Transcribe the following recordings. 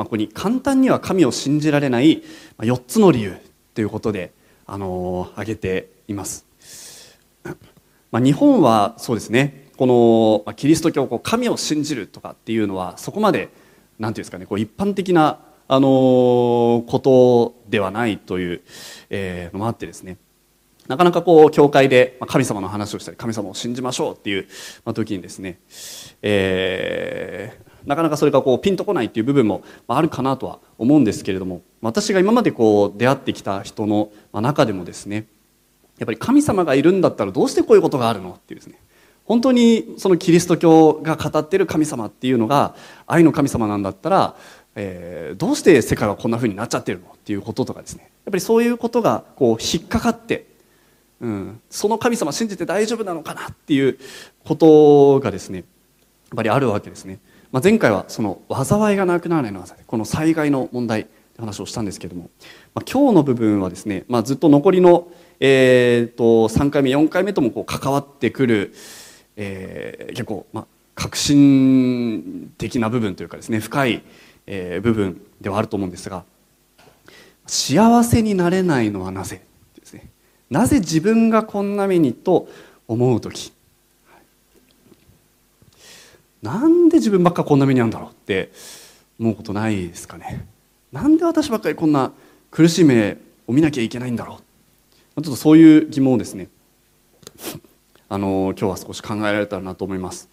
まあ、ここに簡単には神を信じられない4つの理由ということで、あの挙げています、まあ、日本はそうですねこの、ま、キリスト教こう神を信じるとかっていうのはそこまで何ていうんですかねこう一般的なあのことではないという、えー、のもあってですね。なかなかこう教会で神様の話をしたり神様を信じましょうっていう時にですね、えー、なかなかそれがこうピンとこないっていう部分もあるかなとは思うんですけれども私が今までこう出会ってきた人の中でもですねやっぱり神様がいるんだったらどうしてこういうことがあるのっていうですね本当にそのキリスト教が語ってる神様っていうのが愛の神様なんだったらえー、どうして世界はこんなふうになっちゃってるのっていうこととかですねやっぱりそういうことがこう引っかかって、うん、その神様信じて大丈夫なのかなっていうことがですねやっぱりあるわけですね、まあ、前回はその災いがなくならないのはこの災害の問題って話をしたんですけども、まあ、今日の部分はですね、まあ、ずっと残りの、えー、と3回目4回目ともこう関わってくる、えー、結構、まあ、革新的な部分というかですね深いえー、部分ではあると思うんですが幸せになれないのはなぜですね。なぜ自分がこんな目にと思う時なんで自分ばっかこんな目にあるんだろうって思うことないですかね。なんで私ばっかりこんな苦しい目を見なきゃいけないんだろう。ちょっとそういう疑問をですね。あの今日は少し考えられたらなと思います、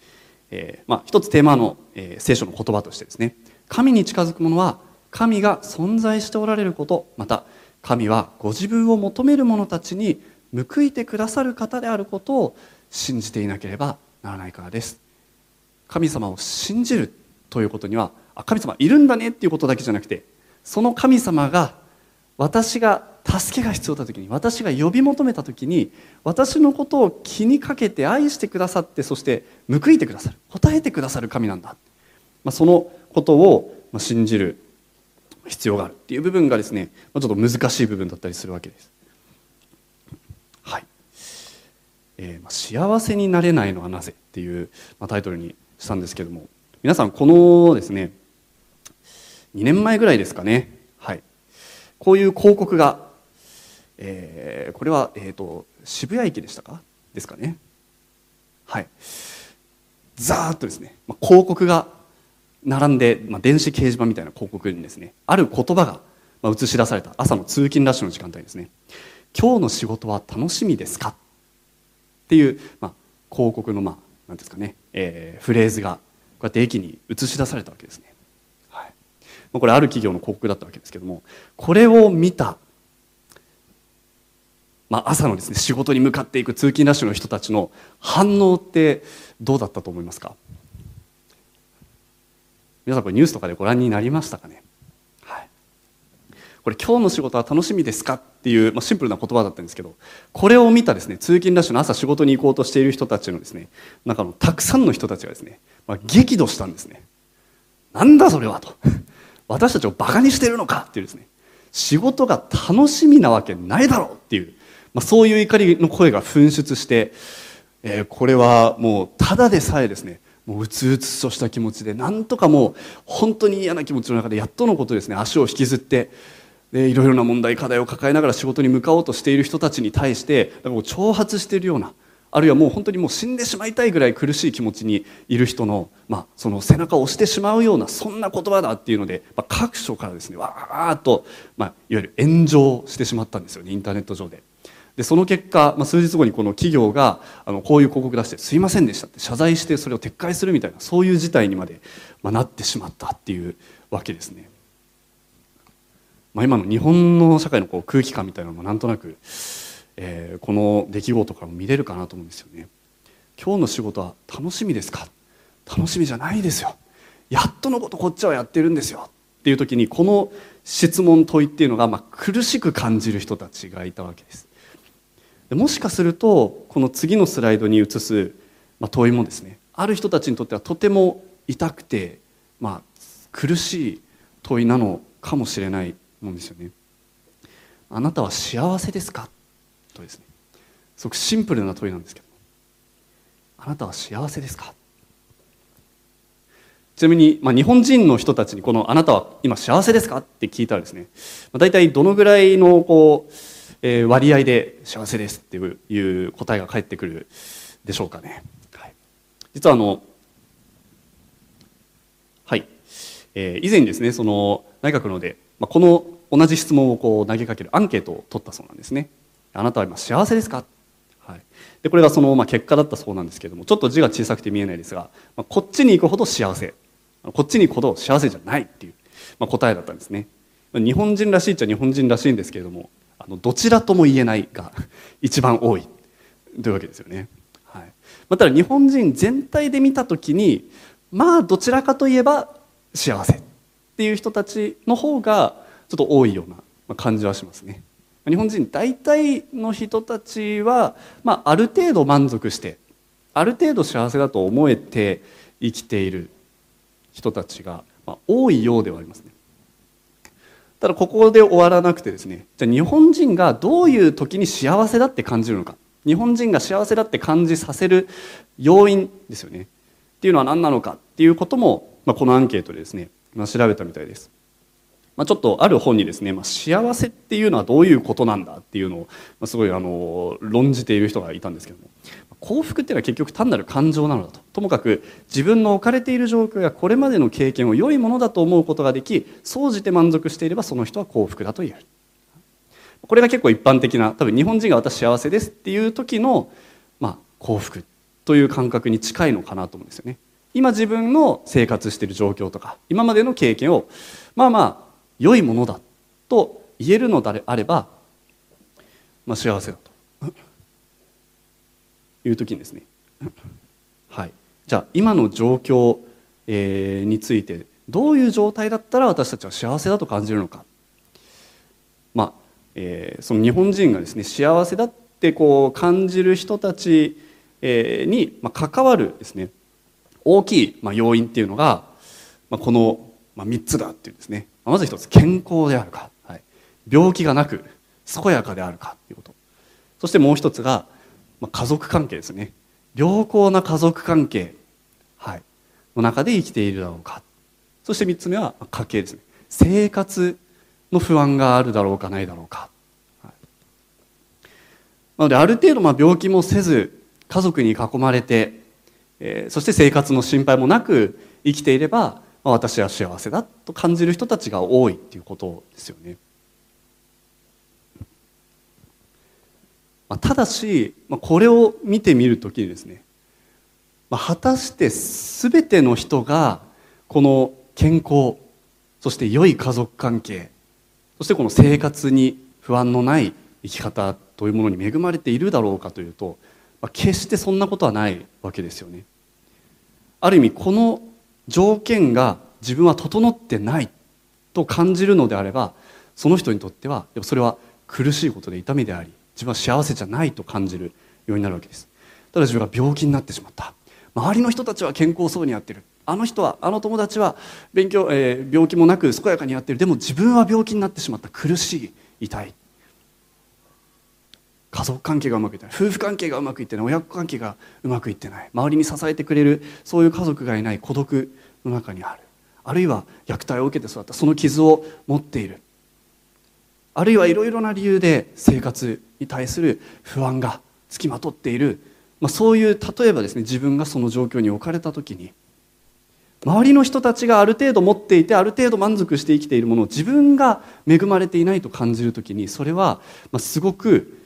えーまあ、一つテーマの、えー、聖書の言葉としてですね。神に近づく者は神が存在しておられることまた神はご自分を求める者たちに報いてくださる方であることを信じていなければならないからです。神様を信じるということにはあ神様いるんだねっていうことだけじゃなくてその神様が私が助けが必要だ時に私が呼び求めた時に私のことを気にかけて愛してくださってそして報いてくださる答えてくださる神なんだ、まあ、そのことを信じる必要があるっていう部分がですねちょっと難しい部分だったりするわけです。はいえー、幸せになれないのはなぜっていう、まあ、タイトルにしたんですけども皆さんこのですね2年前ぐらいですかね、はい、こういう広告が、えー、これは、えーと、渋谷駅でしたか？ですかね？はいザーッとですね、まあ、広告が並んで、まあ、電子掲示板みたいな広告にですねある言葉が、まあ、映し出された朝の通勤ラッシュの時間帯ですね。今日の仕事は楽しみですか？っていう、まあ、広告のまあ何ですかね、えー、フレーズがこうやって駅に映し出されたわけですね、はい。まあ、これある企業の広告だったわけですけどもこれを見たまあ、朝のですね仕事に向かっていく通勤ラッシュの人たちの反応ってどうだったと思いますか？皆さんこれニュースとかでご覧になりましたかね、はい、これ今日の仕事は楽しみですか？っていう、まあ、シンプルな言葉だったんですけどこれを見たですね通勤ラッシュの朝仕事に行こうとしている人たちのですね中のたくさんの人たちがですね、まあ、激怒したんですね。なんだそれはと。私たちをバカにしてるのかっていうですね。仕事が楽しみなわけないだろうっていう、まあ、そういう怒りの声が噴出して、えー、これはもうただでさえですねもううつうつとした気持ちでなんとかもう本当に嫌な気持ちの中でやっとのことですね足を引きずってでいろいろな問題課題を抱えながら仕事に向かおうとしている人たちに対して挑発しているようなあるいはもう本当にもう死んでしまいたいぐらい苦しい気持ちにいる人の,、まあその背中を押してしまうようなそんな言葉だっていうので、まあ、各所からですねわーっと、まあ、いわゆる炎上してしまったんですよねインターネット上で。でその結果、まあ、数日後にこの企業があのこういう広告出して「すいませんでした」って謝罪してそれを撤回するみたいなそういう事態にまで、まあ、なってしまったっていうわけですね。まあ、今の日本の社会のこう空気感みたいなのもなんとなく、えー、この出来事からも見れるかなと思うんですよね。今日の仕事は楽しみですか？楽しみじゃないですよ。やっとのことこっちはやってるんですよっていう時にこの質問問いっていうのがまあ苦しく感じる人たちがいたわけです。もしかするとこの次のスライドに移す、まあ、問いもですねある人たちにとってはとても痛くて、まあ、苦しい問いなのかもしれないもんですよね。あなたは幸せですか？とですね。すごくシンプルな問いなんですけどあなたは幸せですか？ちなみに、まあ、日本人の人たちにこの「あなたは今幸せですか?」って聞いたらですね、まあ、大体どのぐらいのこう、えー、割合で幸せですっていう答えが返ってくるでしょうかね、はい、実はあのはい、えー、以前にですねその内閣ので、まあ、この同じ質問をこう投げかけるアンケートを取ったそうなんですね。あなたは今幸せですか？はい、でこれがその、まあ、結果だったそうなんですけれどもちょっと字が小さくて見えないですが、まあ、こっちに行くほど幸せ。こっちに行くほど幸せじゃないっていう、まあ、答えだったんですね。日本人らしいっちゃ日本人らしいんですけれどもあのどちらとも言えないが一番多い。というわけですよね、はい。ま、ただ日本人全体で見た時にまあどちらかといえば幸せ。っていう人たちの方がちょっと多いような感じはしますね。日本人大体の人たちは、まあ、ある程度満足してある程度幸せだと思えて生きている人たちが、まあ、多いようではありますね。ただここで終わらなくてですねじゃあ日本人がどういう時に幸せだって感じるのか。日本人が幸せだって感じさせる要因ですよね。っていうのは何なのかっていうことも、まあ、このアンケートでですね、まあ、調べたみたいです。まあ、ちょっとある本にですね、まあ、幸せっていうのはどういうことなんだっていうのを、まあ、すごいあの論じている人がいたんですけども。幸福っていうのは結局単なる感情なのだと。ともかく自分の置かれている状況やこれまでの経験を良いものだと思うことができ総じて満足していればその人は幸福だと言える。これが結構一般的な多分日本人が私幸せですっていう時の、まあ、幸福という感覚に近いのかなと思うんですよね。今自分の生活している状況とか今までの経験をまあまあ良いものだと言えるのであれば、まあ、幸せだと。いう時にですね。はい。じゃあ今の状況、えー、についてどういう状態だったら私たちは幸せだと感じるのか。まあ、えー、その日本人がですね幸せだってこう感じる人たち、に、まあ、関わるですね大きい、まあ、要因っていうのが、まあ、この、まあ、3つだっていうですね。まず一つ健康であるか、はい、病気がなく健やかであるかということ。そしてもう一つが、まあ、家族関係ですね。良好な家族関係、はい、の中で生きているだろうか。そして三つ目は家計ですね。生活の不安があるだろうかないだろうか、はい、なのである程度まあ病気もせず家族に囲まれて、えー、そして生活の心配もなく生きていれば私は幸せだと感じる人たちが多いっていうことですよね。まあただしまあこれを見てみるときにですねまあ果たして全ての人がこの健康そして良い家族関係そしてこの生活に不安のない生き方というものに恵まれているだろうかというと決してそんなことはないわけですよね。ある意味この条件が自分は整ってないと感じるのであればその人にとってはそれは苦しいことで痛みであり自分は幸せじゃないと感じるようになるわけです。ただ自分が病気になってしまった。周りの人たちは健康そうにやってる。あの人はあの友達は勉強、えー、病気もなく健やかにやってる。でも自分は病気になってしまった。苦しい痛い。家族関係がうまくいってない。夫婦関係がうまくいってない。親子関係がうまくいってない。周りに支えてくれるそういう家族がいない孤独の中にある。あるいは虐待を受けて育った。その傷を持っている。あるいはいろいろな理由で生活に対する不安がつきまとっている、まあ、そういう例えばですね自分がその状況に置かれた時に周りの人たちがある程度持っていてある程度満足して生きているものを自分が恵まれていないと感じる時にそれはすごく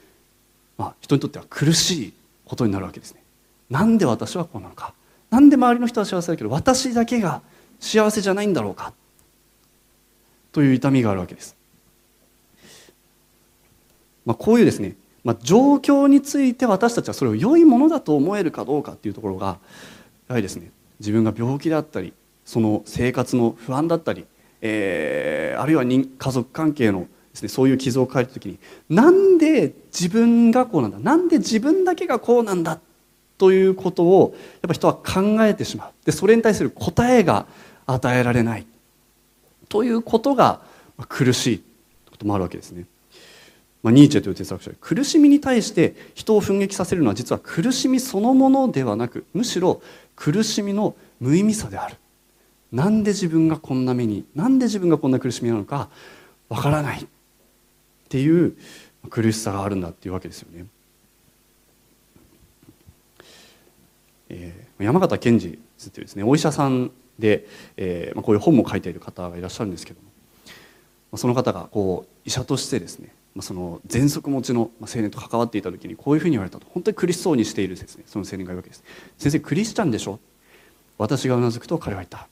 まあ、人にとっては苦しいことになるわけですね。なんで私はこうなのかなんで周りの人は幸せだけど私だけが幸せじゃないんだろうかという痛みがあるわけです。まあ、こういうですね、まあ、状況について私たちはそれを良いものだと思えるかどうかっていうところがやはりですね自分が病気だったりその生活の不安だったり、えー、あるいは家族関係のですねそういう傷を抱えた時になんで自分がこうなんだなんで自分だけがこうなんだということをやっぱ人は考えてしまう。でそれに対する答えが与えられない。ということが苦しいこともあるわけですね。まあ、ニーチェという哲学者は苦しみに対して人を奮撃させるのは実は苦しみそのものではなくむしろ苦しみの無意味さである。なんで自分がこんな目になんで自分がこんな苦しみなのかわからない。っていう苦しさがあるんだっていうわけですよね。えー、山形賢治っていうですねお医者さんで、えーまあ、こういう本も書いている方がいらっしゃるんですけども、まあ、その方がこう医者としてですね、まあ、その喘息持ちの青年と関わっていた時にこういうふうに言われたと。本当に苦しそうにしているですねその青年がいるわけです。先生クリスチャンでしょ私がうなずくと彼は言った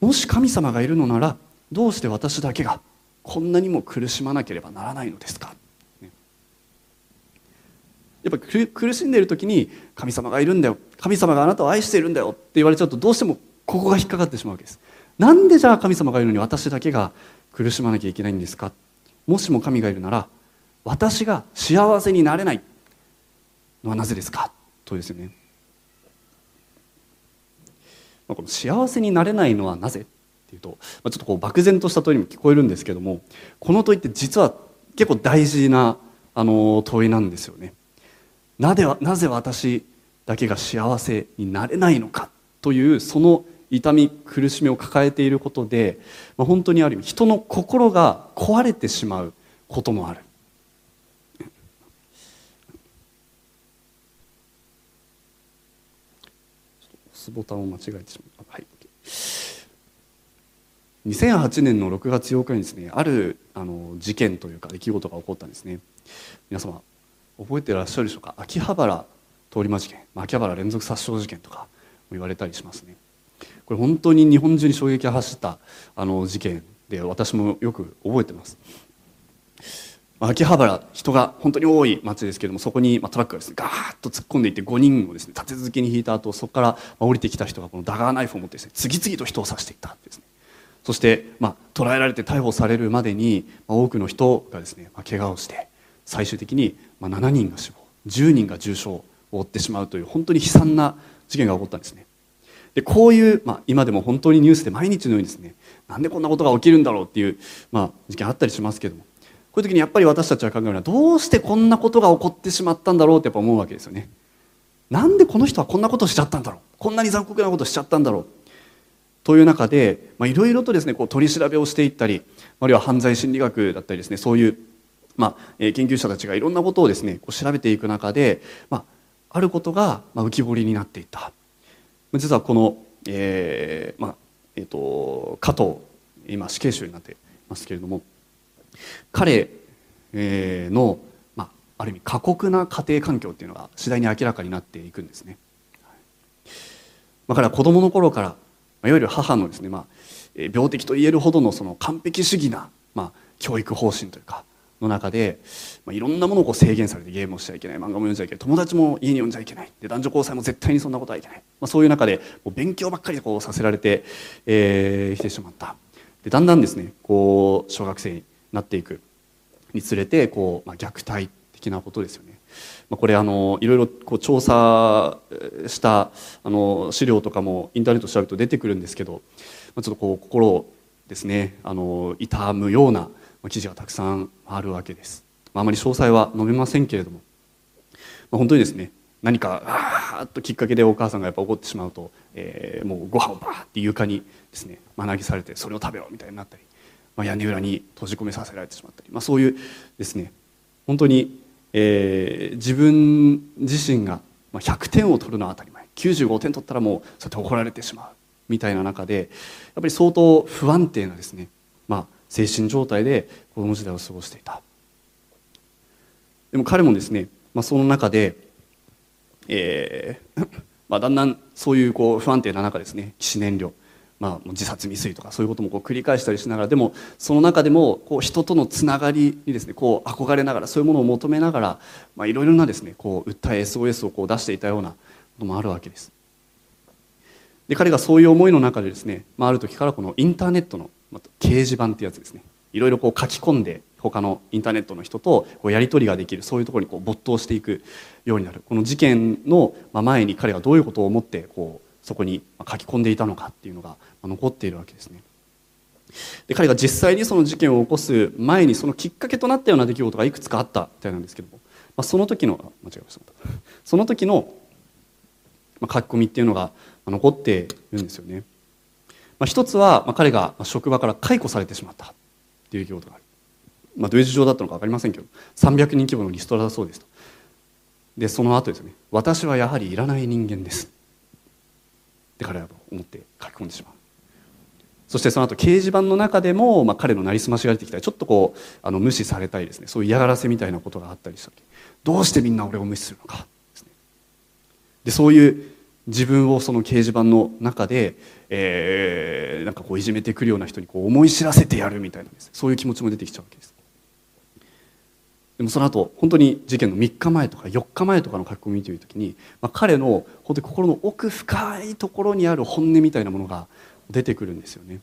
もし神様がいるのならどうして私だけがこんなにも苦しまなければならないのですか、ね、やっぱ苦しんでいる時に神様がいるんだよ。神様があなたを愛しているんだよって言われちゃうとどうしてもここが引っかかってしまうわけです。なんでじゃあ神様がいるのに私だけが苦しまなきゃいけないんですか？もしも神がいるなら私が幸せになれないのはなぜですか？とですよね。まあこの幸せになれないのはなぜ？っていうと、まあ、ちょっとこう漠然とした問いにも聞こえるんですけどもこの問いって実は結構大事なあの問いなんですよね。なぜなぜ私だけが幸せになれないのかというその痛み苦しみを抱えていることで、まあ、本当にある意味人の心が壊れてしまうこともある。ボタンを間違えてしまう。はい2008年の6月8日にですねあるあの事件というか出来事が起こったんですね。皆様覚えてらっしゃるでしょうか？秋葉原通り魔事件。秋葉原連続殺傷事件とかも言われたりしますね。これ本当に日本中に衝撃が走ったあの事件で私もよく覚えてます。秋葉原人が本当に多い街ですけれどもそこにトラックがですねガーッと突っ込んでいって5人をですね立て続けに引いた後そこから降りてきた人がこのダガーナイフを持ってですね次々と人を刺していったんですね。そして、まあ、捕らえられて逮捕されるまでに、まあ、多くの人がですね、まあ、怪我をして最終的に、まあ、7人が死亡10人が重傷を負ってしまうという本当に悲惨な事件が起こったんですね。でこういう、まあ、今でも本当にニュースで毎日のようにですねなんでこんなことが起きるんだろうっていう、まあ、事件あったりしますけどもこういう時にやっぱり私たちは考えるのはどうしてこんなことが起こってしまったんだろうってやっぱ思うわけですよね。なんでこの人はこんなことをしちゃったんだろうこんなに残酷なことをしちゃったんだろうという中でいろいろとですねこう取り調べをしていったりあるいは犯罪心理学だったりですねそういう、まあ、研究者たちがいろんなことをですねこう調べていく中で、まあ、あることが浮き彫りになっていた実はこの、えーまあえーと、加藤今死刑囚になっていますけれども彼の、まあ、ある意味過酷な家庭環境っていうのが次第に明らかになっていくんですね。だから子供の頃からいわゆる母のですね、まあ、病的と言えるほどのその完璧主義な、まあ、教育方針というかの中で、まあ、いろんなものをこう制限されてゲームをしちゃいけない。漫画も読んじゃいけない。友達も家に呼んじゃいけない。で男女交際も絶対にそんなことはいけない、まあ、そういう中でこう勉強ばっかりこうさせられてき、えー、てしまった。でだんだんですねこう小学生になっていくにつれてこう、まあ、虐待的なことですよね。これあのいろいろこう調査したあの資料とかもインターネット調べると出てくるんですけどちょっとこう心をですねあの痛むような記事がたくさんあるわけです。あまり詳細は述べませんけれども、本当にですね何かあーっときっかけでお母さんがやっぱ怒ってしまうと、えー、もうご飯をバーって床にですね、まあ、投げされてそれを食べろみたいになったり、まあ、屋根裏に閉じ込めさせられてしまったり、まあ、そういうですね本当にえー、自分自身が100点を取るのは当たり前。95点取ったらもうそうやって怒られてしまうみたいな中でやっぱり相当不安定なですね、まあ、精神状態で子供時代を過ごしていた。でも彼もですね、まあ、その中で、えー まあ、だんだんそういうこう不安定な中ですね起死燃料。まあ、自殺未遂とかそういうこともこう繰り返したりしながらでもその中でもこう人とのつながりにですねこう憧れながらそういうものを求めながら、いろいろなですねこう訴え SOS をこう出していたようなこともあるわけです。で彼がそういう思いの中でですね、まあ、ある時からこのインターネットの、掲示板ってやつですねいろいろこう書き込んで他のインターネットの人とこうやり取りができるそういうところにこう没頭していくようになるこの事件の前に彼がどういうことを思ってこうそこに書き込んでいたのかっていうのが残っているわけですね。で彼が実際にその事件を起こす前にそのきっかけとなったような出来事がいくつかあったみたいなんですけども、まあ、その時の間違えました。その時の書き込みっていうのが残っているんですよね。まあ、一つは、彼が職場から解雇されてしまったっていう出来事がある、まあ、どういう事情だったのか分かりませんけど300人規模のリストラだそうですと。でその後ですね。私はやはりいらない人間です。って彼は思って書き込んでしまう。そしてその後掲示板の中でも、まあ、彼のなりすましが出てきたりちょっとこうあの無視されたりですね。そういう嫌がらせみたいなことがあったりしたどうしてみんな俺を無視するのかで、ね。で、そういう自分をその掲示板の中で、えー、なんかこういじめてくるような人にこう思い知らせてやるみたいな、そういう気持ちも出てきちゃうわけです。でもその後本当に事件の3日前とか4日前とかの書き込みを見ている時に、まあ、彼の本当に心の奥深いところにある本音みたいなものが出てくるんですよね。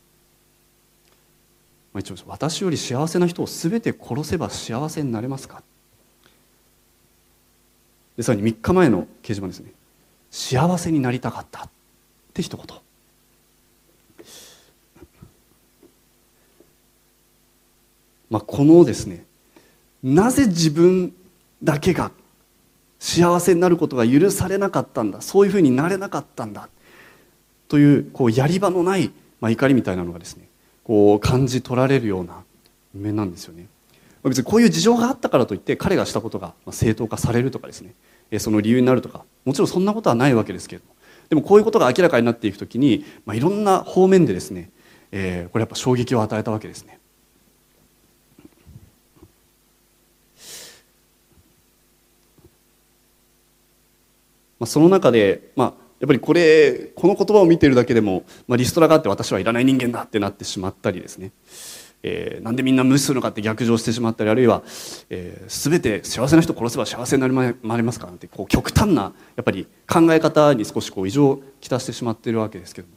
まあ、一応私より幸せな人を全て殺せば幸せになれますか？でさらに3日前の掲示板ですね。幸せになりたかったって一言。まあこのですねなぜ自分だけが幸せになることが許されなかったんだそういうふうになれなかったんだというこうやり場のない、まあ、怒りみたいなのがですねこう感じ取られるような面なんですよね。別にこういう事情があったからといって彼がしたことが正当化されるとかですねその理由になるとかもちろんそんなことはないわけですけれども。でもこういうことが明らかになっていくときに、まあ、いろんな方面でですね、えー、これやっぱ衝撃を与えたわけですね。まあ、その中で、まあ、やっぱりこれこの言葉を見ているだけでも、まあ、リストラがあって私はいらない人間だってなってしまったりですね、えー、なんでみんな無視するのかって逆上してしまったりあるいは、えー、全て幸せな人殺せば幸せになりますかなんてこう極端なやっぱり考え方に少しこう異常をきたしてしまっているわけですけども、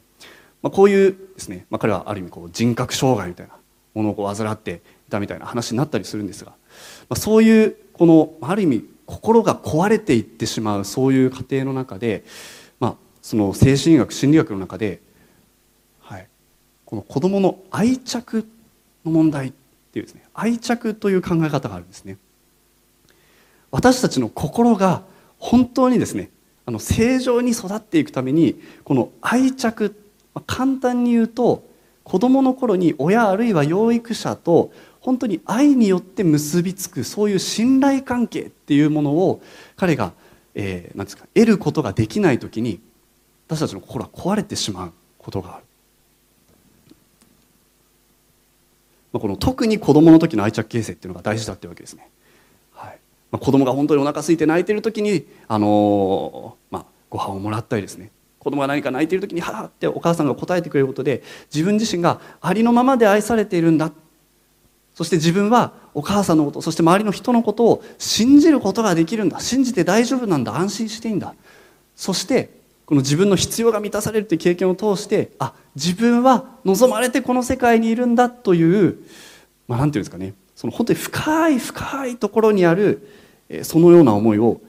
まあ、こういうですね、まあ、彼はある意味こう人格障害みたいなものをこう患っていたみたいな話になったりするんですが、まあ、そういうこのある意味心が壊れていってしまうそういう過程の中で、その精神医学心理学の中で、はい、この子どもの愛着の問題っていうですね愛着という考え方があるんですね。私たちの心が本当にですねあの正常に育っていくためにこの愛着、まあ、簡単に言うと子どもの頃に親あるいは養育者と本当に愛によって結びつくそういう信頼関係っていうものを彼が、えー、ですか得ることができない時に私たちの心は壊れてしまうことがある、まあ、この特に子供の時の愛着形成っていうのが大事だっていうわけですね、はい。まあ、子供が本当にお腹空いて泣いてる時に、あのー、まあ、ご飯をもらったりですね。子供が何か泣いている時に「はあ」ってお母さんが答えてくれることで自分自身がありのままで愛されているんだ。そして自分はお母さんのことそして周りの人のことを信じることができるんだ。信じて大丈夫なんだ。安心していいんだ。そしてこの自分の必要が満たされるという経験を通してあ自分は望まれてこの世界にいるんだというまあ、なんていうんですかね。その本当に深い深いところにあるそのような思いを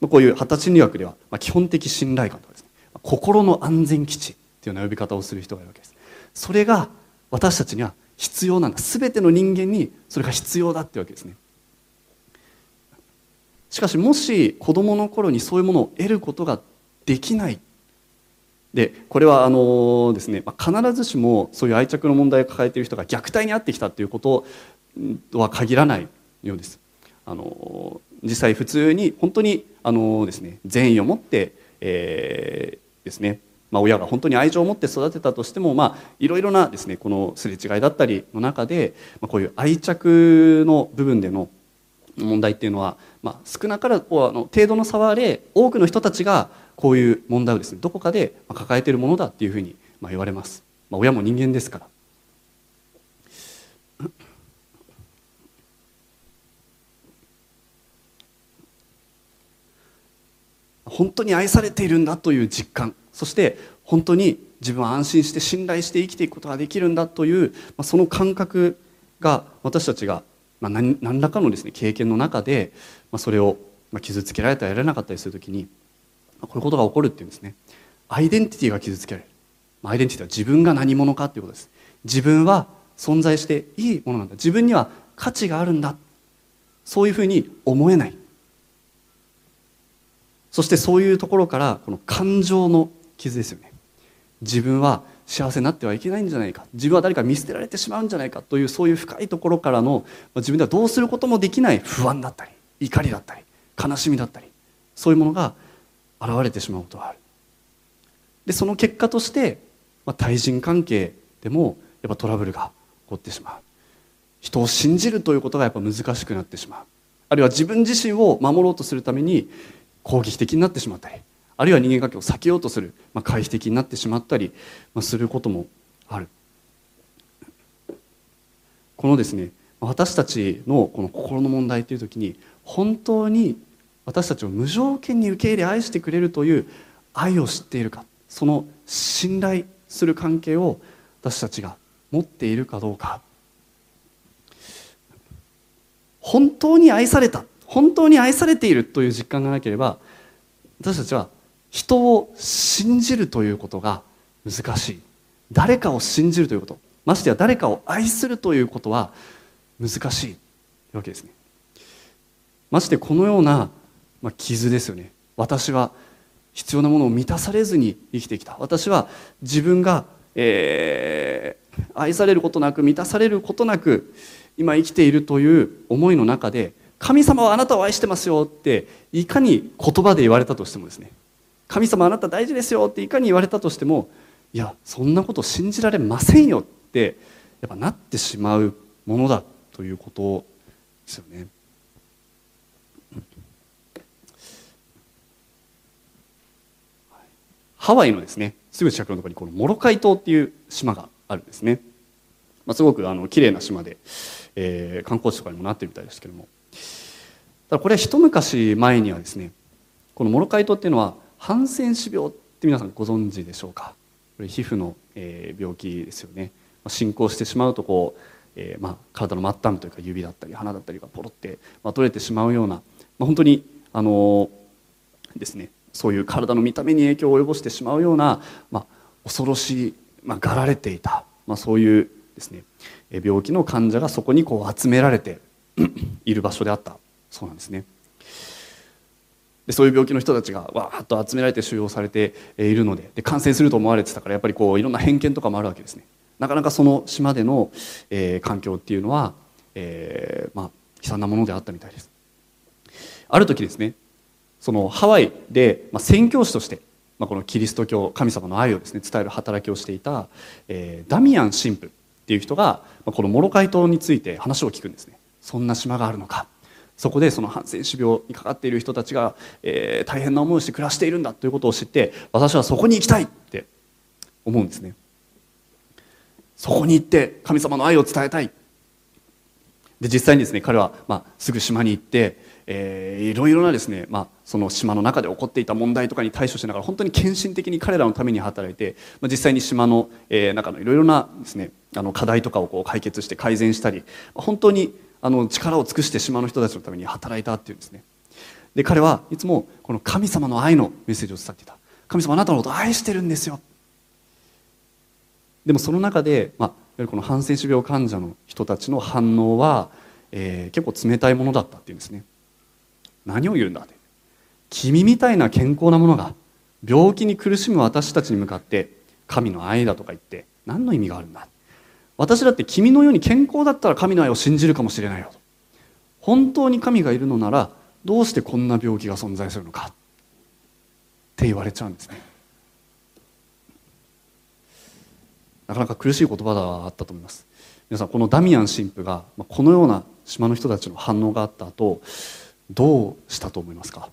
こういう発達心理学では基本的信頼感とかですね。心の安全基地っていうような呼び方をする人がいるわけです。それが私たちには必要なんだ。全ての人間にそれが必要だってわけですね。しかしもし子どもの頃にそういうものを得ることができないでこれはあのですね、必ずしもそういう愛着の問題を抱えている人が虐待に遭ってきたということとは限らないようです。あの実際普通に本当にあのですね善意を持って、えー、ですねまあ、親が本当に愛情を持って育てたとしても、まあ、いろいろなですねこのすれ違いだったりの中で、まあ、こういう愛着の部分での問題っていうのは、まあ、少なからこうあの程度の差はあれ多くの人たちがこういう問題をですねどこかで抱えているものだっていうふうに言われます、まあ、親も人間ですから。本当に愛されているんだという実感。そして本当に自分は安心して信頼して生きていくことができるんだという、まあ、その感覚が私たちが、まあ何、何らかのですね経験の中で、まあ、それを、傷つけられたりやれなかったりするときに、こういうことが起こるっていうんですね。アイデンティティが傷つけられる、アイデンティティは自分が何者かということです。自分は存在していいものなんだ。自分には価値があるんだ。そういうふうに思えない。そしてそういうところからこの感情の傷ですよね。自分は幸せになってはいけないんじゃないか。自分は誰か見捨てられてしまうんじゃないか。というそういう深いところからの自分ではどうすることもできない不安だったり怒りだったり悲しみだったり。そういうものが現れてしまうことがある。でその結果として、まあ、対人関係でもやっぱトラブルが起こってしまう。人を信じるということがやっぱ難しくなってしまう。あるいは自分自身を守ろうとするために攻撃的になってしまったりあるいは人間関係を避けようとする、まあ、回避的になってしまったり、まあ、することもある。このですね私たちのこの心の問題という時に本当に私たちを無条件に受け入れ愛してくれるという愛を知っているかその信頼する関係を私たちが持っているかどうか。本当に愛された本当に愛されているという実感がなければ私たちは人を信じるということが難しい。誰かを信じるということましてや誰かを愛するということは難しいわけですね。ましてこのような、まあ、傷ですよね。私は必要なものを満たされずに生きてきた。私は自分が、えー、愛されることなく満たされることなく今生きているという思いの中で神様はあなたを愛してますよっていかに言葉で言われたとしてもですね。神様あなた大事ですよっていかに言われたとしてもいやそんなこと信じられませんよってやっぱなってしまうものだということですよね。ハワイのですねすぐ近くのところにこのモロカイ島っていう島があるんですね、まあ、すごくあの綺麗な島で、えー、観光地とかにもなってるみたいですけども。ただこれは一昔前にはですねこのモロカイ島っていうのはハンセン氏病って皆さんご存知でしょうか？これ皮膚の、えー、病気ですよね。進行してしまうとこう、えーまあ、体の末端というか指だったり鼻だったりがポロって、まあ、取れてしまうような、まあ、本当にあのー、ですねそういう体の見た目に影響を及ぼしてしまうような、まあ、恐ろしい、まあ、がられていた、まあ、そういうですね病気の患者がそこにこう集められて いる場所であった。そうなんですね。でそういう病気の人たちがわーっと集められて収容されているのでで感染すると思われてたからやっぱりこういろんな偏見とかもあるわけですね。なかなかその島での、えー、環境っていうのは、えー、まあ、悲惨なものであったみたいです。ある時ですねそのハワイで、まあ、宣教師として、まあ、このキリスト教神様の愛をですね伝える働きをしていた、えー、ダミアン神父っていう人が、まあ、このモロカイ島について話を聞くんですね。そんな島があるのか。そこでそのハンセン氏病にかかっている人たちが、えー、大変な思いをして暮らしているんだということを知って私はそこに行きたいって思うんですね。そこに行って神様の愛を伝えたい。で実際にですね彼は、まあ、すぐ島に行って、えー、いろいろなですね、まあ、その島の中で起こっていた問題とかに対処しながら本当に献身的に彼らのために働いて、まあ、実際に島の、えー、中のいろいろなですねあの課題とかをこう解決して改善したり本当にあの力を尽くして島の人たちのために働いたっていうんですね。で彼はいつもこの神様の愛のメッセージを伝っていた。神様あなたのことを愛してるんですよ。でもその中で、まあ、いわゆるこのハンセン氏病患者の人たちの反応は、えー、結構冷たいものだったっていうんですね。何を言うんだって。君みたいな健康なものが病気に苦しむ私たちに向かって神の愛だとか言って何の意味があるんだ私だって君のように健康だったら神の愛を信じるかもしれないよ本当に神がいるのならどうしてこんな病気が存在するのかって言われちゃうんですね。なかなか苦しい言葉だあったと思います。皆さんこのダミアン神父がこのような島の人たちの反応があった後どうしたと思いますか？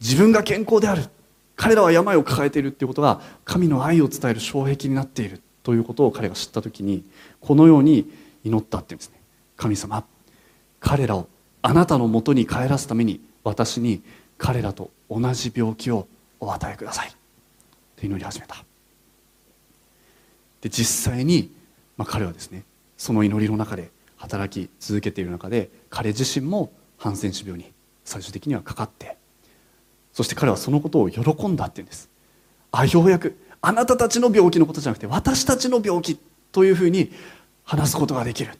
自分が健康である。彼らは病を抱えているということが神の愛を伝える障壁になっているということを彼が知った時にこのように祈ったっていうんですね。神様彼らをあなたのもとに帰らすために私に彼らと同じ病気をお与えください。と祈り始めた。で実際に、まあ、彼はですねその祈りの中で働き続けている中で彼自身もハンセン氏病に最終的にはかかってそして彼はそのことを喜んだっていうんです。あようやくあなたたちの病気のことじゃなくて私たちの病気というふうに話すことができる。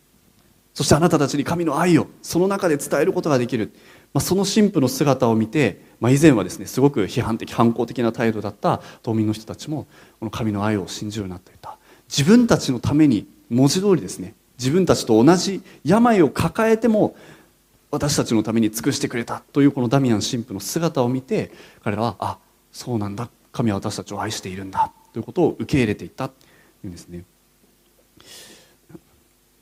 そしてあなたたちに神の愛をその中で伝えることができる。まあ、その神父の姿を見て、まあ、以前はですねすごく批判的反抗的な態度だった島民の人たちもこの神の愛を信じるようになっていた。自分たちのために文字通りですね。自分たちと同じ病を抱えても私たちのために尽くしてくれたというこのダミアン神父の姿を見て彼らはあそうなんだ。神は私たちを愛しているんだ。ということを受け入れていった。というんですね。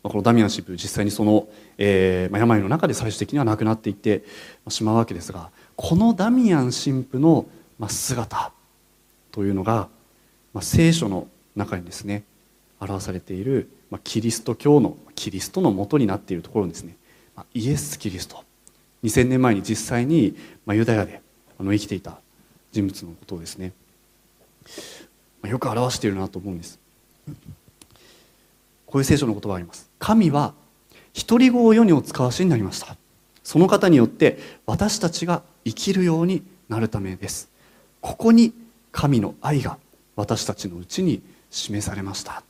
このダミアン神父実際にその、えー、病の中で最終的には亡くなっていってしまうわけですがこのダミアン神父の姿というのが、まあ、聖書の中にですね表されている、まあ、キリスト教のキリストのもとになっているところですね、まあ、イエス・キリスト。2000年前に実際に、まあ、ユダヤであの生きていた人物のことをですね、まあ、よく表しているなと思うんです。こういう聖書の言葉があります。神は独り子を世にお使わしになりました。その方によって私たちが生きるようになるためです。ここに神の愛が私たちのうちに示されました。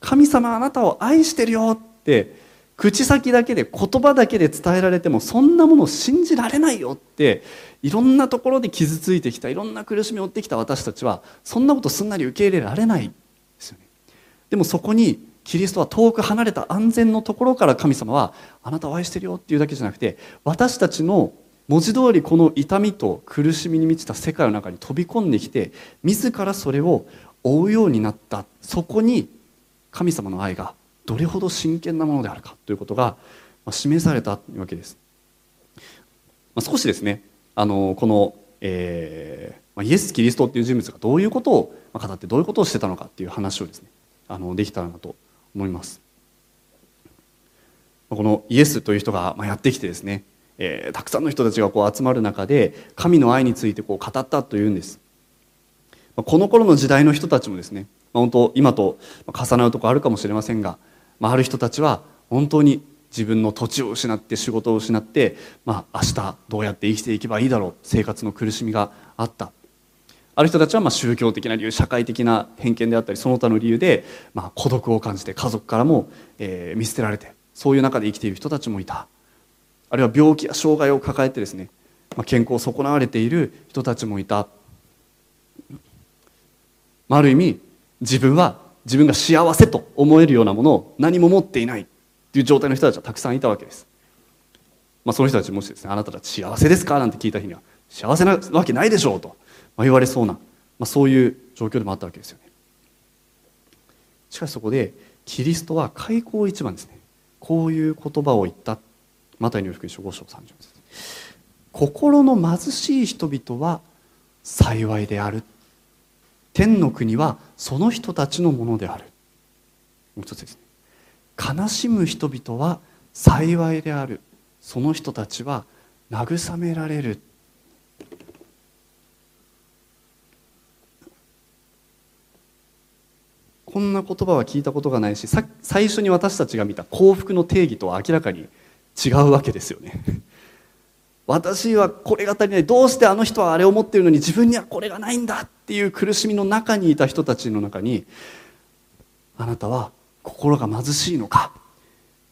神様あなたを愛してるよって口先だけで言葉だけで伝えられてもそんなものを信じられないよっていろんなところで傷ついてきた。いろんな苦しみを負ってきた私たちはそんなことすんなり受け入れられないですよね。でもそこにキリストは遠く離れた安全のところから神様はあなたを愛してるよっていうだけじゃなくて私たちの文字通りこの痛みと苦しみに満ちた世界の中に飛び込んできて自らそれを追うようになった。そこに神様の愛がどれほど真剣なものであるかということが示されたわけです。まあ、少しですねあのこの、えー、イエス・キリストっていう人物がどういうことを語ってどういうことをしてたのかっていう話をですねあのできたらなと思います。このイエスという人がやってきてですね、えー、たくさんの人たちがこう集まる中で神の愛についてこう語ったというんです。この頃の時代の人たちもですね本当今と重なるところあるかもしれませんが、まあ、ある人たちは本当に自分の土地を失って仕事を失って、まあ、明日どうやって生きていけばいいだろう生活の苦しみがあった。ある人たちはまあ宗教的な理由社会的な偏見であったりその他の理由でまあ孤独を感じて家族からもえ見捨てられてそういう中で生きている人たちもいた。あるいは病気や障害を抱えてですね、まあ、健康を損なわれている人たちもいた、まあ、ある意味自分は自分が幸せと思えるようなものを何も持っていない。っていう状態の人たちはたくさんいたわけです、まあ、その人たちもしですねあなたたち幸せですか？なんて聞いた日には幸せなわけないでしょうと。まあ、言われそうな、まあ、そういう状況でもあったわけですよね。しかしそこでキリストは開口一番ですね。こういう言葉を言ったマタイの福音書5章30節心の貧しい人々は幸いである天の国はその人たちのものである。もう一つですね。悲しむ人々は幸いである。その人たちは慰められる。こんな言葉は聞いたことがないし最初に私たちが見た幸福の定義とは明らかに違うわけですよね。私はこれが足りないどうしてあの人はあれを持っているのに自分にはこれがないんだっていう苦しみの中にいた人たちの中にあなたは心が貧しいのか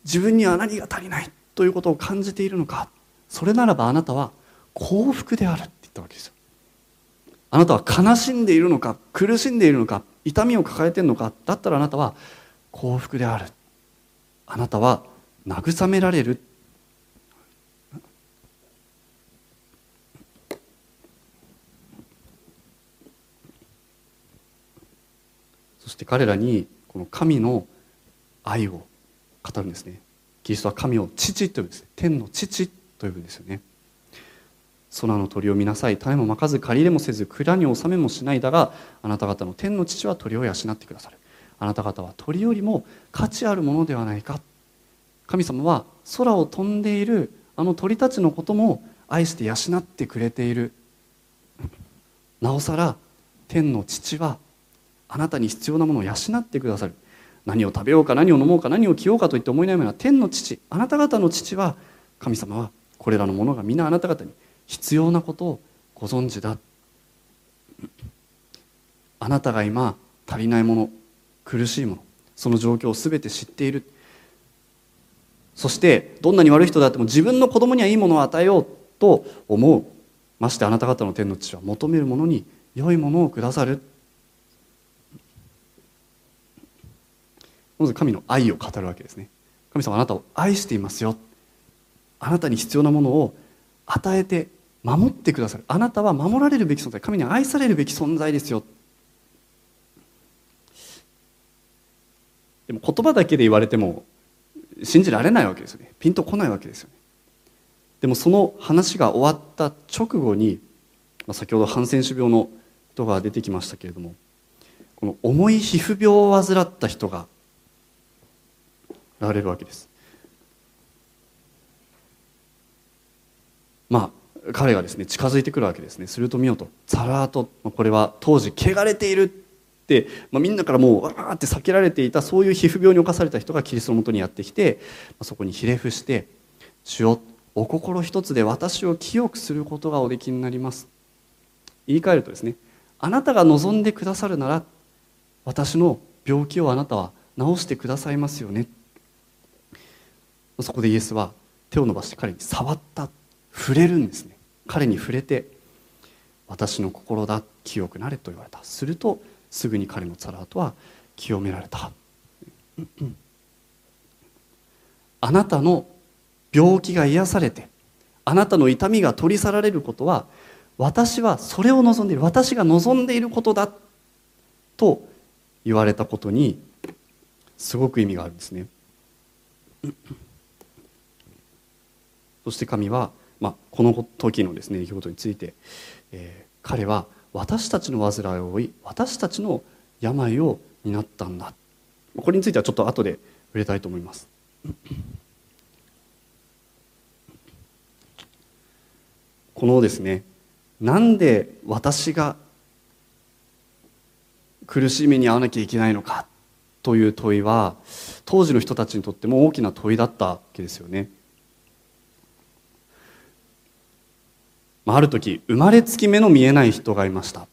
自分には何が足りないということを感じているのかそれならばあなたは幸福であるって言ったわけですよ。あなたは悲しんでいるのか苦しんでいるのか痛みを抱えているのかだったらあなたは幸福である。あなたは慰められる。して彼らにこの神の愛を語るんですね。キリストは神を父と呼ぶんです。天の父と呼ぶんですよね。空の鳥を見なさい種もまかず借り入れもせず蔵に納めもしないだがあなた方の天の父は鳥を養ってくださる。あなた方は鳥よりも価値あるものではないか。神様は空を飛んでいるあの鳥たちのことも愛して養ってくれている。なおさら天の父はあなたに必要なものを養ってくださる。何を食べようか何を飲もうか何を着ようかといって思い悩むような天の父あなた方の父は神様はこれらのものが皆あなた方に必要なことをご存知だ。あなたが今足りないもの苦しいものその状況を全て知っている。そしてどんなに悪い人であっても自分の子供にはいいものを与えようと思う。ましてあなた方の天の父は求めるものに良いものをくださる。まず神の愛を語るわけですね。神様あなたを愛していますよ。あなたに必要なものを与えて守ってくださる。あなたは守られるべき存在。神に愛されるべき存在ですよ。でも言葉だけで言われても信じられないわけですよね。ピンとこないわけですよね。でもその話が終わった直後に、まあ、先ほどハンセン種病の人が出てきましたけれどもこの重い皮膚病を患った人が現れるわけです。まあ彼がですね近づいてくるわけですね。すると見ようと。ザラーとこれは当時汚れているって、まあ、みんなからもうわーって避けられていたそういう皮膚病に侵された人がキリストのもとにやってきて、ま、そこにひれ伏して「主よお心一つで私を清くすることがおできになります」言い換えるとですねあなたが望んでくださるなら私の病気をあなたは治してくださいますよね。そこでイエスは手を伸ばして彼に触った。触れるんですね。彼に触れて私の心だ清くなれと言われた。するとすぐに彼のツラートは清められた。あなたの病気が癒されてあなたの痛みが取り去られることは私はそれを望んでいる。私が望んでいることだ。と言われたことにすごく意味があるんですね。そして神はまあ、この時のですね出来事について、えー、彼は私たちの患いを負い私たちの病を担ったんだ。これについてはちょっと後で触れたいと思います。このですねなんで私が苦しみに遭わなきゃいけないのかという問いは当時の人たちにとっても大きな問いだったわけですよね。ある時生まれつき目の見えない人がいました。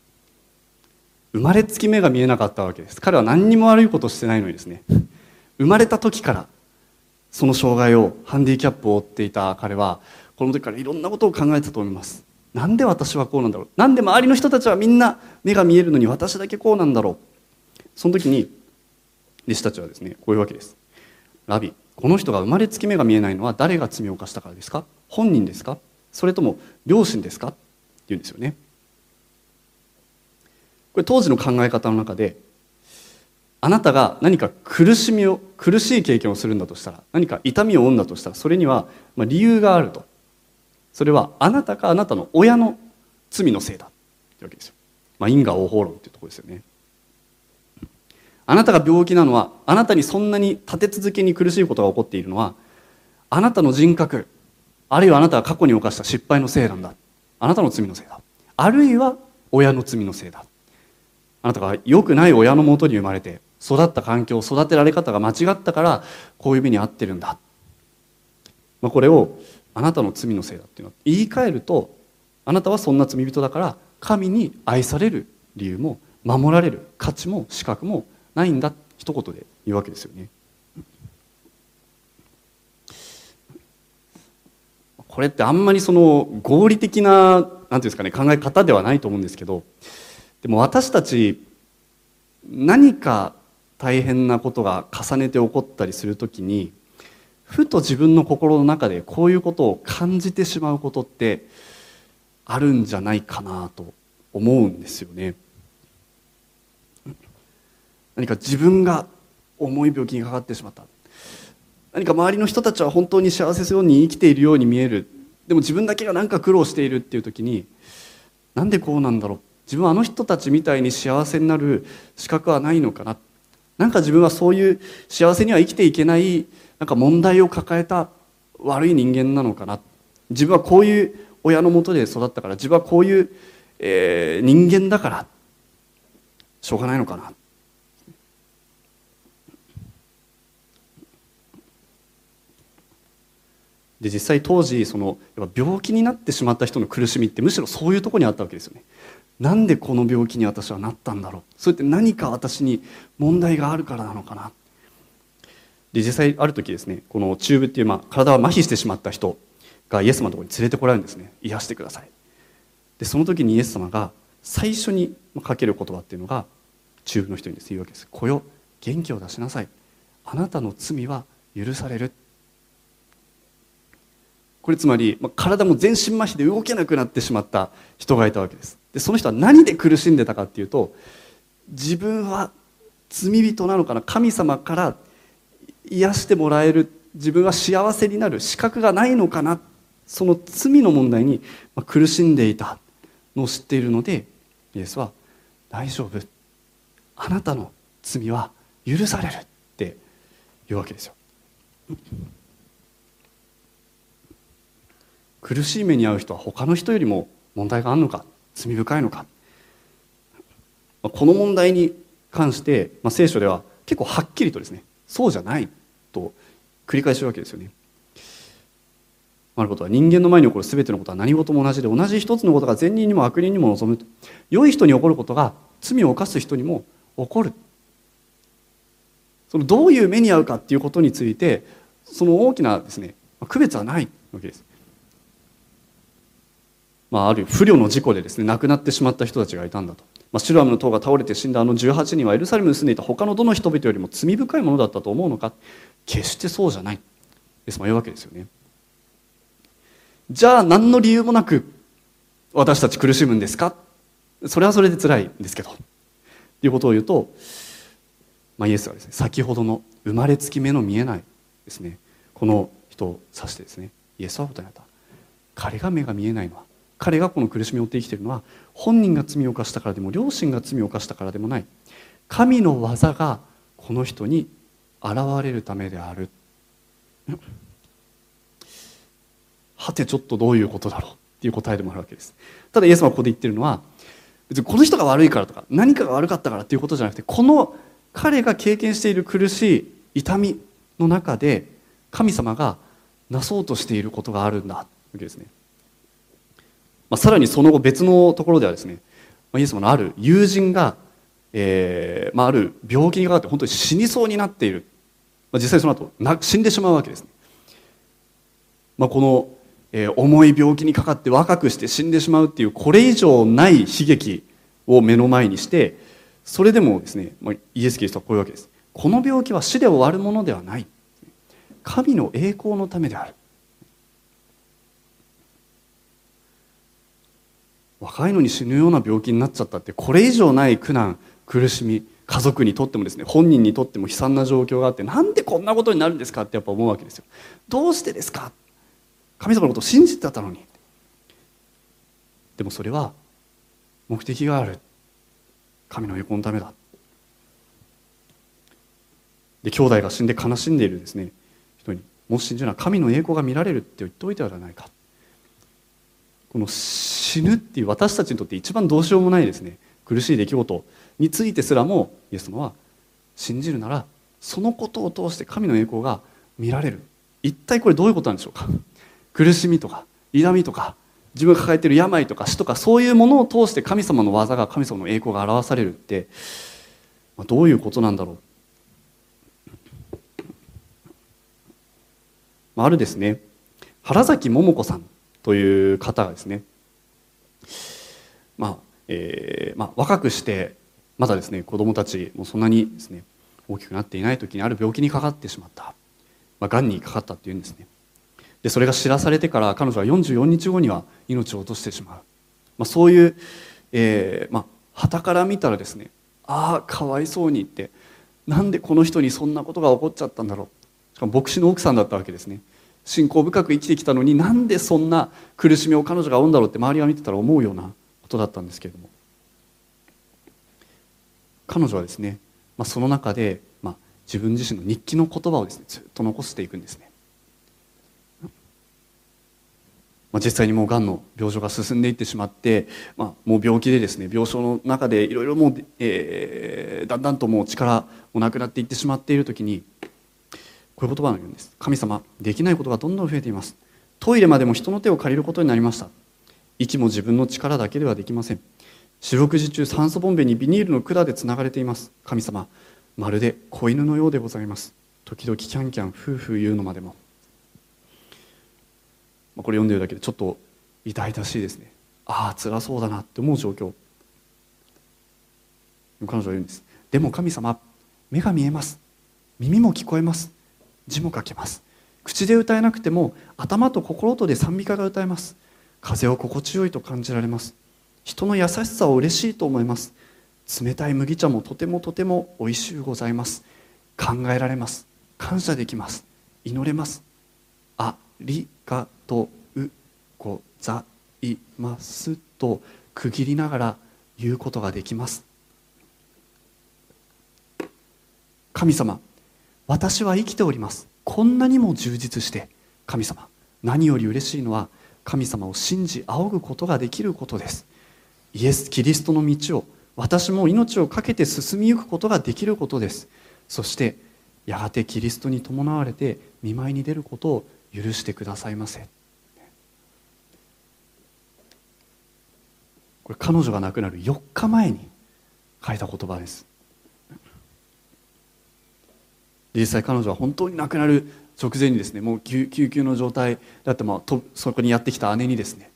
生まれつき目が見えなかったわけです。彼は何にも悪いことしてないのにですね生まれた時からその障害をハンディキャップを負っていた。彼はこの時からいろんなことを考えてたと思います。なんで私はこうなんだろう。なんで周りの人たちはみんな目が見えるのに私だけこうなんだろう。その時に弟子たちはですねこういうわけです。ラビこの人が生まれつき目が見えないのは誰が罪を犯したからですか？本人ですか？それとも両親ですか？って言うんですよね。これ当時の考え方の中であなたが何か苦しみを苦しい経験をするんだとしたら何か痛みを負うんだとしたらそれには理由があると。それはあなたかあなたの親の罪のせいだ。ってわけですよ、まあ、因果応報論っていうところですよね。あなたが病気なのはあなたにそんなに立て続けに苦しいことが起こっているのはあなたの人格。あるいはあなたが過去に犯した失敗のせいなんだ。あなたの罪のせいだ。あるいは親の罪のせいだ。あなたが良くない親のもとに生まれて育った環境育てられ方が間違ったからこういう目に遭ってるんだ、まあ、これをあなたの罪のせいだっていうのは言い換えるとあなたはそんな罪人だから神に愛される理由も守られる価値も資格もないんだ一言で言うわけですよね。これってあんまりその合理的な何ていうんですかね考え方ではないと思うんですけどでも私たち何か大変なことが重ねて起こったりする時にふと自分の心の中でこういうことを感じてしまうことってあるんじゃないかなと思うんですよね。何か自分が重い病気にかかってしまった何か周りの人たちは本当に幸せそうに生きているように見える。でも自分だけが何か苦労しているっていう時になんでこうなんだろう。自分はあの人たちみたいに幸せになる資格はないのかな。なんか自分はそういう幸せには生きていけないなんか問題を抱えた悪い人間なのかな。自分はこういう親のもとで育ったから自分はこういう、えー、人間だからしょうがないのかな。で実際当時そのやっぱ病気になってしまった人の苦しみってむしろそういうとこにあったわけですよね。なんでこの病気に私はなったんだろう。それって何か私に問題があるからなのかな。で実際ある時ですねこのチューブっていう、まあ、体は麻痺してしまった人がイエス様のところに連れてこられるんですね。癒してください。でその時にイエス様が最初にかける言葉っていうのがチューブの人にです。言うわけです「子よ元気を出しなさい。あなたの罪は許される」これつまり、まあ、体も全身麻痺で動けなくなってしまった人がいたわけです。でその人は何で苦しんでたかっていうと自分は罪人なのかな？神様から癒してもらえる自分は幸せになる資格がないのかな？その罪の問題に苦しんでいたのを知っているのでイエスは「大丈夫。あなたの罪は許される」って言うわけですよ。苦しい目に遭う人は他の人よりも問題があるのか罪深いのかこの問題に関して、まあ、聖書では結構はっきりとですねそうじゃないと繰り返してるわけですよね。あることは人間の前に起こる全てのことは何事も同じで同じ一つのことが善人にも悪人にも望む良い人に起こることが罪を犯す人にも起こるそのどういう目に遭うかっていうことについてその大きなですね区別はないわけです。まあ、ある不慮の事故でですね亡くなってしまった人たちがいたんだと、まあ、シロアムの塔が倒れて死んだあの18人はエルサレムに住んでいた他のどの人々よりも罪深いものだったと思うのか。決してそうじゃない。ですも言うわけですよね。じゃあ何の理由もなく私たち苦しむんですか？それはそれで辛いんですけど。ということを言うと、まあ、イエスはですね先ほどの生まれつき目の見えないですね。この人を指してですねイエスは答えた。彼が目が見えないのは彼がこの苦しみを負って生きているのは本人が罪を犯したからでも両親が罪を犯したからでもない。神の技がこの人に現れるためである。はてちょっとどういうことだろうっていう答えでもあるわけです。ただイエス様はここで言ってるのは別にこの人が悪いからとか何かが悪かったからっていうことじゃなくてこの彼が経験している苦しい痛みの中で神様がなそうとしていることがあるんだ。わけですね。まあ、さらにその後別のところではですね、まあ、イエス様のある友人が、えーまあ、ある病気にかかって本当に死にそうになっている、まあ、実際その後な死んでしまうわけですね、まあ、この、えー、重い病気にかかって若くして死んでしまうっていうこれ以上ない悲劇を目の前にしてそれでもですね、まあ、イエス・キリストはこういうわけです。この病気は死で終わるものではない。神の栄光のためである。若いのに死ぬような病気になっちゃったってこれ以上ない苦難苦しみ家族にとってもですね本人にとっても悲惨な状況があってなんでこんなことになるんですかってやっぱ思うわけですよ。どうしてですか？神様のことを信じてたのに。でもそれは目的がある。神の栄光のためだ。で兄弟が死んで悲しんでいるですね人にもし信じるのは神の栄光が見られるって言っておいてはならないか。この死ぬっていう私たちにとって一番どうしようもないですね。苦しい出来事についてすらもイエス様は信じるならそのことを通して神の栄光が見られる。一体これどういうことなんでしょうか？苦しみとか痛みとか自分が抱えている病とか死とかそういうものを通して神様の技が神様の栄光が表されるってどういうことなんだろう？あるですね。原崎桃子さん。という方がですねまあえーまあ、若くしてまだですね子供たちもそんなにですね大きくなっていない時にある病気にかかってしまった、まあ、がんにかかったっていうんですね。でそれが知らされてから彼女は44日後には命を落としてしまう、まあ、そういう、えーまあから見たらですねああかわいそうにってなんでこの人にそんなことが起こっちゃったんだろう。しかも牧師の奥さんだったわけですね。信仰深く生きてきたのになんでそんな苦しみを彼女が負うんだろうって周りが見てたら思うようなことだったんですけれども。彼女はですね、まあ、その中で、まあ、自分自身の日記の言葉をですねずっと残していくんですね、まあ、実際にもうがんの病状が進んでいってしまって、まあ、もう病気でですね病床の中でいろいろもう、えー、だんだんともう力もなくなっていってしまっている時にこういう言葉を言うんです。神様できないことがどんどん増えています。トイレまでも人の手を借りることになりました。息も自分の力だけではできません。四六時中酸素ボンベにビニールの管でつながれています。神様まるで子犬のようでございます。時々キャンキャン夫婦言うのまでも、まあ、これ読んでるだけでちょっと痛々しいですね。ああ辛そうだなって思う状況。彼女は言うんです。でも神様目が見えます。耳も聞こえます。字も書けます。口で歌えなくても頭と心とで賛美歌が歌えます。風を心地よいと感じられます。人の優しさを嬉しいと思います。冷たい麦茶もとてもとてもおいしゅうございます。考えられます。感謝できます。祈れます。ありがとうございますと区切りながら言うことができます。神様私は生きております。こんなにも充実して神様何より嬉しいのは神様を信じ仰ぐことができることです。イエス・キリストの道を私も命を懸けて進みゆくことができることです。そしてやがてキリストに伴われて見舞いに出ることを許してくださいませ。これ彼女が亡くなる4日前に書いた言葉です。実際彼女は本当に亡くなる直前にですねもう救急の状態だってまあとそこにやってきた姉にですね、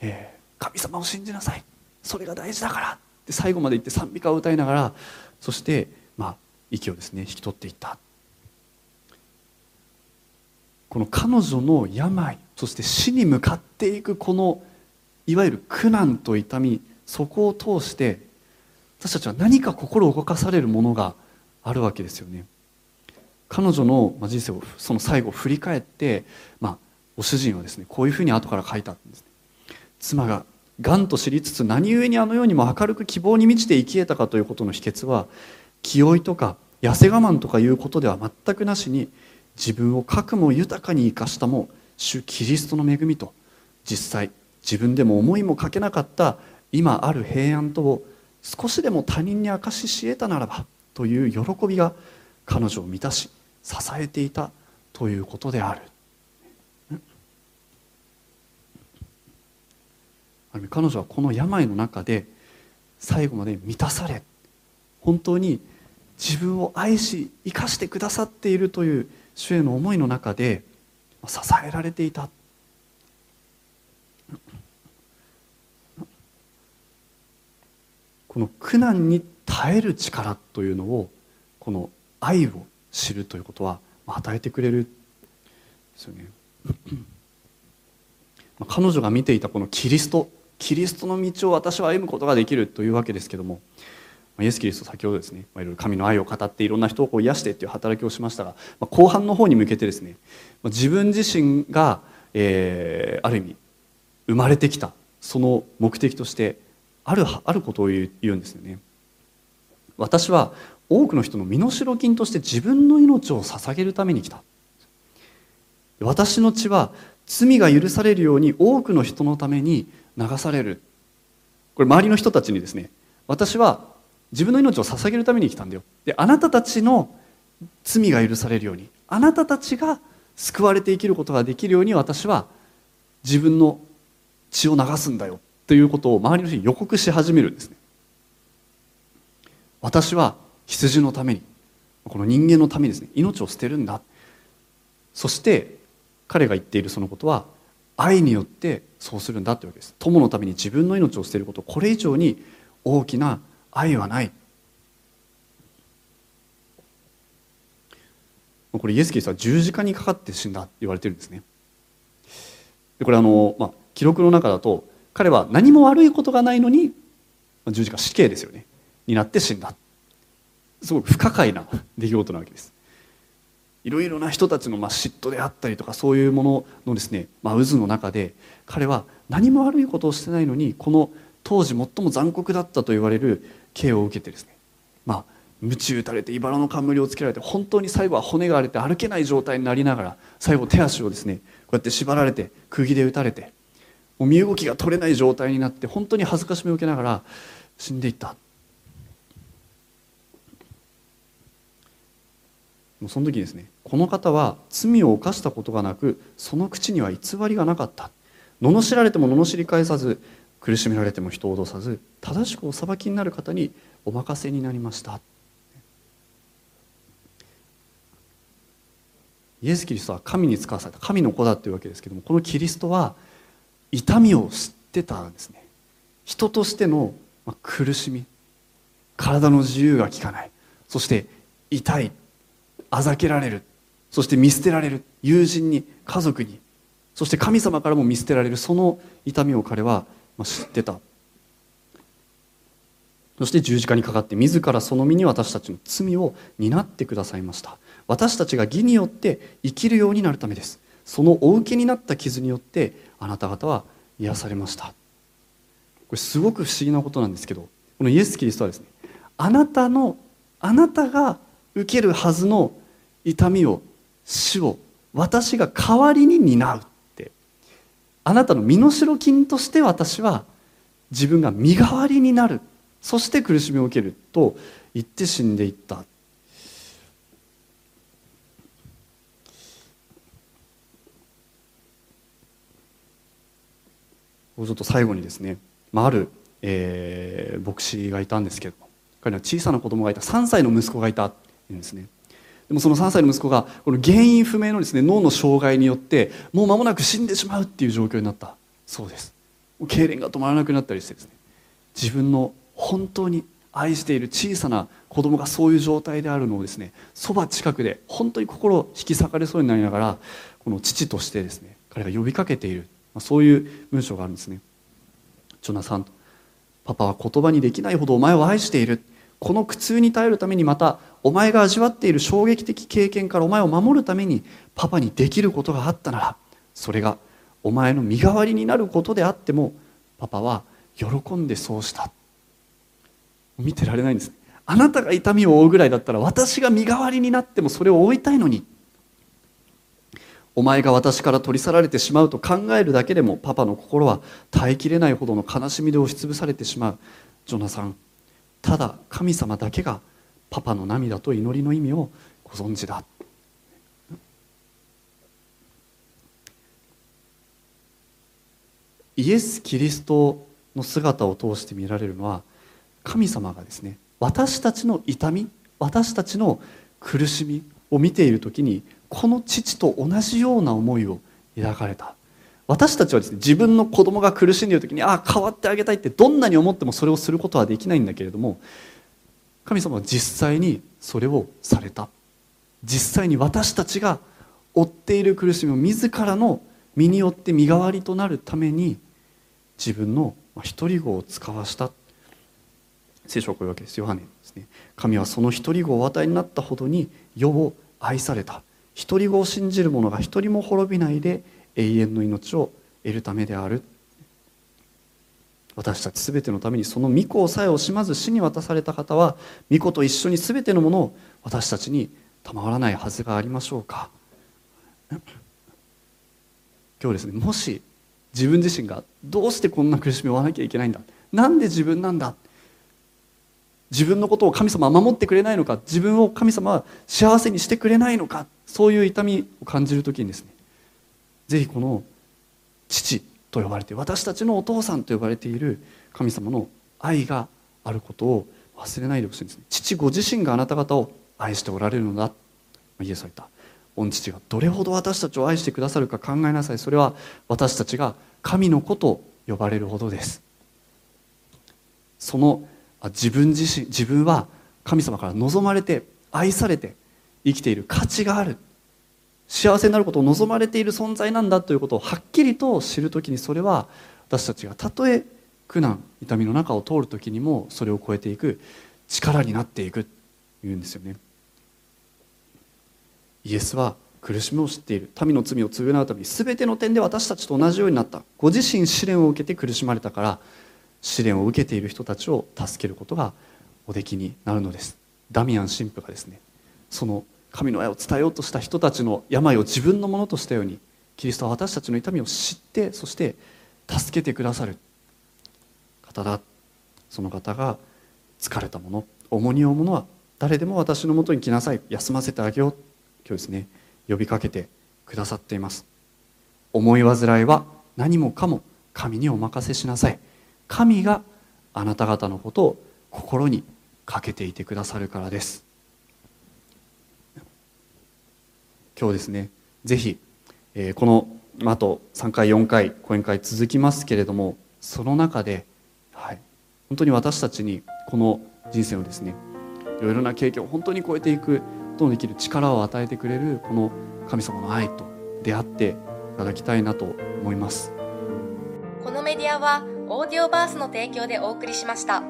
えー、神様を信じなさい。それが大事だから。って最後まで言って賛美歌を歌いながらそしてまあ息をですね引き取っていった。この彼女の病そして死に向かっていくこのいわゆる苦難と痛みそこを通して私たちは何か心を動かされるものがあるわけですよね。彼女の人生をその最後振り返って、まあ、ご主人はですねこういうふうに後から書いたんです、ね、妻ががんと知りつつ何故にあのようにも明るく希望に満ちて生き得たかということの秘訣は気負いとか痩せ我慢とかいうことでは全くなしに自分をかくも豊かに生かしたも主キリストの恵みと実際自分でも思いもかけなかった今ある平安とを少しでも他人に明かしし得たならばという喜びが彼女を満たし支えていたということである。彼女はこの病の中で最後まで満たされ本当に自分を愛し生かしてくださっているという主への思いの中で支えられていた。この苦難に耐える力というのをこの愛を知るということは与えてくれる。ですよね。彼女が見ていたこのキリストキリストの道を私は歩むことができるというわけですけどもイエス・キリスト先ほどですねいろいろ神の愛を語っていろんな人をこう癒してっていう働きをしましたが後半の方に向けてですね自分自身が、えー、ある意味生まれてきたその目的としてあるあることを言うんですよね。私は多くの人の身代金として自分の命を捧げるために来た。私の血は罪が許されるように多くの人のために流される。これ周りの人たちにですね私は自分の命を捧げるために来たんだよ。であなたたちの罪が許されるようにあなたたちが救われて生きることができるように私は自分の血を流すんだよ。ということを周りの人に予告し始めるんですね。私は羊のためにこの人間のためにですね命を捨てるんだ。そして彼が言っているそのことは愛によってそうするんだというわけです。友のために自分の命を捨てること。これ以上に大きな愛はない。これイエス・キリストは十字架にかかって死んだって言われてるんですね。でこれあの、まあ、記録の中だと彼は何も悪いことがないのに十字架死刑ですよね。になって死んだ。すごく不可解な出来事なわけです。いろいろな人たちのまあ嫉妬であったりとかそういうもののですね、まあ、渦の中で彼は何も悪いことをしてないのにこの当時最も残酷だったと言われる刑を受けてですねまあ鞭打たれて茨の冠をつけられて本当に最後は骨が荒れて歩けない状態になりながら最後手足をですねこうやって縛られて釘で打たれてもう身動きが取れない状態になって本当に恥ずかしみを受けながら死んでいった。もうその時ですねこの方は罪を犯したことがなくその口には偽りがなかった。罵られても罵り返さず苦しめられても人を脅さず正しくお裁きになる方にお任せになりました。イエス・キリストは神に使わされた神の子だっていうわけですけどもこのキリストは痛みを知ってたんですね。人としての苦しみ体の自由が利かない。そして痛い。あざけられる。そして見捨てられる。友人に家族に。そして神様からも見捨てられる。その痛みを彼は知ってた。そして十字架にかかって自らその身に私たちの罪を担ってくださいました。私たちが義によって生きるようになるためです。そのお受けになった傷によってあなた方は癒されました。これすごく不思議なことなんですけどこのイエス・キリストはですねあなたのあなたが受けるはずの痛みを死を私が代わりに担うって。あなたの身代金として私は自分が身代わりになる。そして苦しみを受けると言って死んでいった。ちょっと最後にですね、まあ、ある、えー、牧師がいたんですけど彼は小さな子供がいた。3歳の息子がいたんですね。でもその3歳の息子がこの原因不明のですね脳の障害によってもう間もなく死んでしまうっていう状況になった。そうです。痙攣が止まらなくなったりしてですね。自分の本当に愛している小さな子供がそういう状態であるのをですねそば近くで本当に心を引き裂かれそうになりながらこの父としてですね彼が呼びかけている。まあそういう文章があるんですね。ジョナサンパパは言葉にできないほどお前を愛している。この苦痛に耐えるためにまたお前が味わっている衝撃的経験からお前を守るためにパパにできることがあったならそれがお前の身代わりになることであってもパパは喜んでそうした。見てられないんです。あなたが痛みを負うぐらいだったら私が身代わりになってもそれを負いたいのに。お前が私から取り去られてしまうと考えるだけでもパパの心は耐えきれないほどの悲しみで押しつぶされてしまう。ジョナサンただ神様だけがパパの涙と祈りの意味をご存知だ。イエス・キリストの姿を通して見られるのは神様がですね私たちの痛み私たちの苦しみを見ている時にこの父と同じような思いを抱かれた。私たちはですね自分の子供が苦しんでいる時にああ変わってあげたいってどんなに思ってもそれをすることはできないんだけれども神様は実際にそれをされた。実際に私たちが負っている苦しみを自らの身によって身代わりとなるために自分の一人子を使わした。聖書はこういうわけです。ヨハネですね。神はその一人子をお与えになったほどに世を愛された。一人子を信じる者が一人も滅びないで永遠の命を得るためである。私たち全てのためにその御子をさえ惜しまず死に渡された方は御子と一緒に全てのものを私たちに賜らないはずがありましょうか。今日ですねもし自分自身がどうしてこんな苦しみを負わなきゃいけないんだ？なんで自分なんだ？自分のことを神様は守ってくれないのか？自分を神様は幸せにしてくれないのか？そういう痛みを感じる時にですねぜひこの父と呼ばれて私たちのお父さんと呼ばれている神様の愛があることを忘れないでほしいんですね。父ご自身があなた方を愛しておられるのだイエスは言った。御父がどれほど私たちを愛してくださるか考えなさい。それは私たちが神の子と呼ばれるほどです。その自分自身自分は神様から望まれて愛されて生きている価値がある。幸せになることを望まれている存在なんだということをはっきりと知る時にそれは私たちがたとえ苦難痛みの中を通る時にもそれを超えていく力になっていくというんですよね。イエスは苦しみを知っている民の罪を償うために全ての点で私たちと同じようになった。ご自身試練を受けて苦しまれたから試練を受けている人たちを助けることがおできになるのです。ダミアン神父がですねその神の愛を伝えようとした人たちの病を自分のものとしたようにキリストは私たちの痛みを知ってそして助けてくださる。方だ。その方が疲れた者重荷をものは誰でも私のもとに来なさい。休ませてあげよう。今日ですね。呼びかけてくださっています。思い煩いは何もかも神にお任せしなさい。神があなた方のことを心にかけていてくださるからです。今日ですねぜひ、えーこのああと3回4回講演会続きますけれどもその中で、はい、本当に私たちにこの人生をですねいろいろな経験を本当に超えていくことのできる力を与えてくれるこの神様の愛と出会っていただきたいなと思います。このメディアはオーディオバースの提供でお送りしました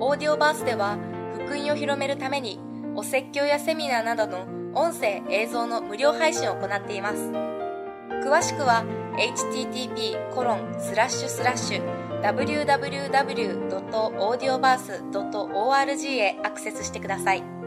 オーディオバースでは福音を広めるためにお説教やセミナーなどの音声映像の無料配信を行っています。詳しくは http コロンスラッシュスラッシュ www.audioverse.org へアクセスしてください。